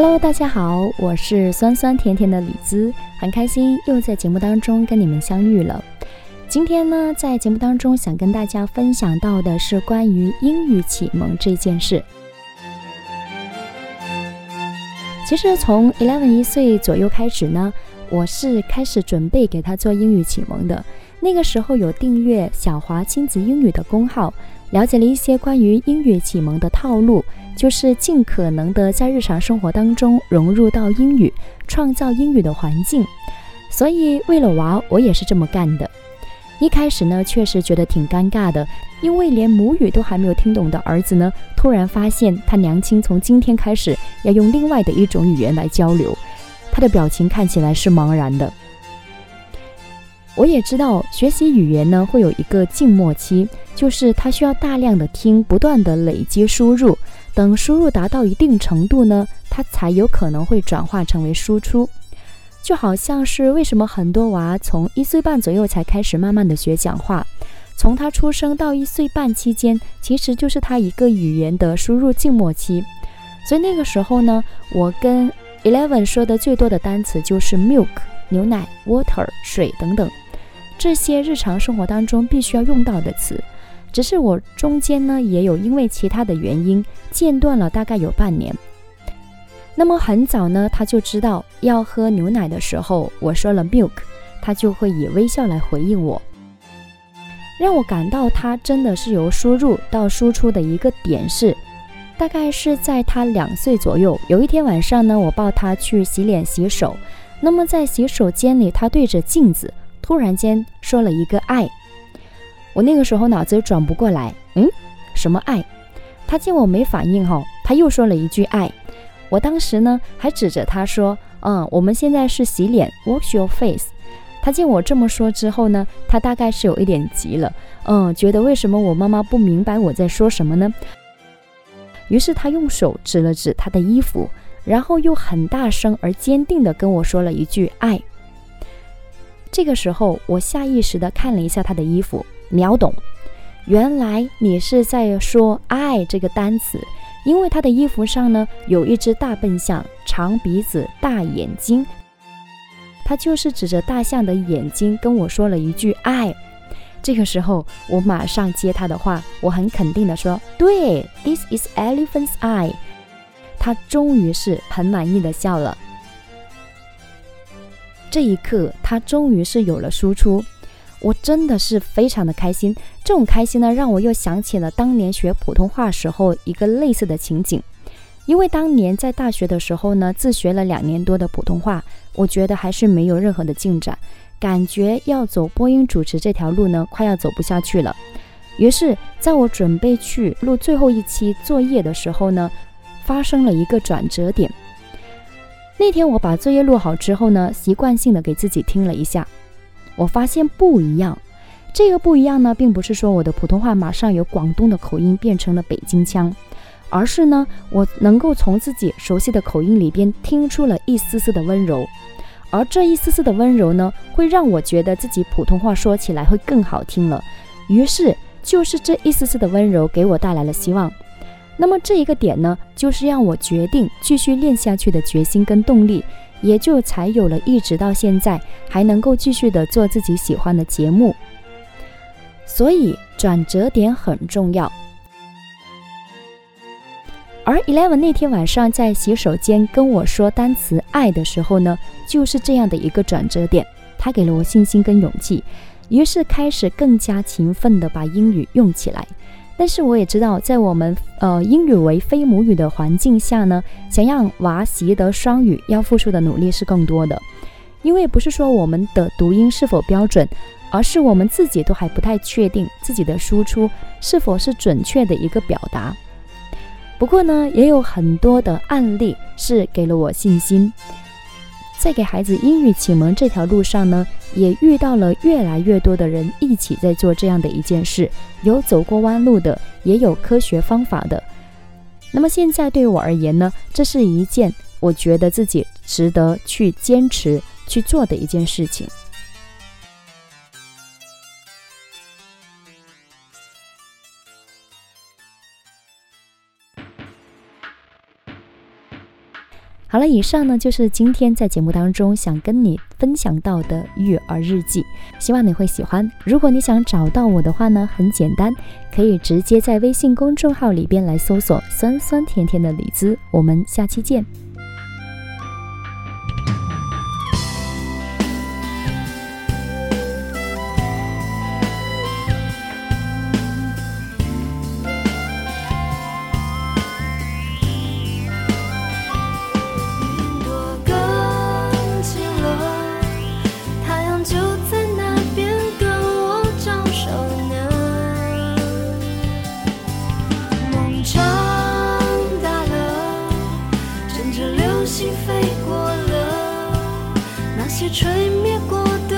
Hello，大家好，我是酸酸甜甜的李子，很开心又在节目当中跟你们相遇了。今天呢，在节目当中想跟大家分享到的是关于英语启蒙这件事。其实从 Eleven 一岁左右开始呢，我是开始准备给他做英语启蒙的。那个时候有订阅小华亲子英语的公号，了解了一些关于英语启蒙的套路。就是尽可能的在日常生活当中融入到英语，创造英语的环境。所以为了娃，我也是这么干的。一开始呢，确实觉得挺尴尬的，因为连母语都还没有听懂的儿子呢，突然发现他娘亲从今天开始要用另外的一种语言来交流，他的表情看起来是茫然的。我也知道，学习语言呢会有一个静默期，就是他需要大量的听，不断的累积输入。等输入达到一定程度呢，它才有可能会转化成为输出。就好像是为什么很多娃从一岁半左右才开始慢慢的学讲话，从他出生到一岁半期间，其实就是他一个语言的输入静默期。所以那个时候呢，我跟 Eleven 说的最多的单词就是 milk 牛奶、water 水等等，这些日常生活当中必须要用到的词。只是我中间呢，也有因为其他的原因间断了大概有半年。那么很早呢，他就知道要喝牛奶的时候，我说了 milk，他就会以微笑来回应我，让我感到他真的是由输入到输出的一个点是，大概是在他两岁左右。有一天晚上呢，我抱他去洗脸洗手，那么在洗手间里，他对着镜子突然间说了一个爱。我那个时候脑子转不过来，嗯，什么爱？他见我没反应哈，他又说了一句爱。我当时呢还指着他说，嗯，我们现在是洗脸，wash your face。他见我这么说之后呢，他大概是有一点急了，嗯，觉得为什么我妈妈不明白我在说什么呢？于是他用手指了指他的衣服，然后又很大声而坚定地跟我说了一句爱。这个时候，我下意识地看了一下他的衣服。秒懂，原来你是在说“爱”这个单词，因为他的衣服上呢有一只大笨象，长鼻子、大眼睛，他就是指着大象的眼睛跟我说了一句“爱”。这个时候，我马上接他的话，我很肯定的说：“对，This is elephant's eye。”他终于是很满意的笑了。这一刻，他终于是有了输出。我真的是非常的开心，这种开心呢，让我又想起了当年学普通话时候一个类似的情景。因为当年在大学的时候呢，自学了两年多的普通话，我觉得还是没有任何的进展，感觉要走播音主持这条路呢，快要走不下去了。于是，在我准备去录最后一期作业的时候呢，发生了一个转折点。那天我把作业录好之后呢，习惯性的给自己听了一下。我发现不一样，这个不一样呢，并不是说我的普通话马上由广东的口音变成了北京腔，而是呢，我能够从自己熟悉的口音里边听出了一丝丝的温柔，而这一丝丝的温柔呢，会让我觉得自己普通话说起来会更好听了。于是，就是这一丝丝的温柔给我带来了希望。那么这一个点呢，就是让我决定继续练下去的决心跟动力。也就才有了一直到现在还能够继续的做自己喜欢的节目，所以转折点很重要。而 Eleven 那天晚上在洗手间跟我说单词“爱”的时候呢，就是这样的一个转折点，他给了我信心跟勇气，于是开始更加勤奋的把英语用起来。但是我也知道，在我们呃英语为非母语的环境下呢，想让娃习得双语，要付出的努力是更多的。因为不是说我们的读音是否标准，而是我们自己都还不太确定自己的输出是否是准确的一个表达。不过呢，也有很多的案例是给了我信心。在给孩子英语启蒙这条路上呢，也遇到了越来越多的人一起在做这样的一件事，有走过弯路的，也有科学方法的。那么现在对我而言呢，这是一件我觉得自己值得去坚持去做的一件事情。好了，以上呢就是今天在节目当中想跟你分享到的育儿日记，希望你会喜欢。如果你想找到我的话呢，很简单，可以直接在微信公众号里边来搜索“酸酸甜甜的李子”。我们下期见。心飞过了那些吹灭过的。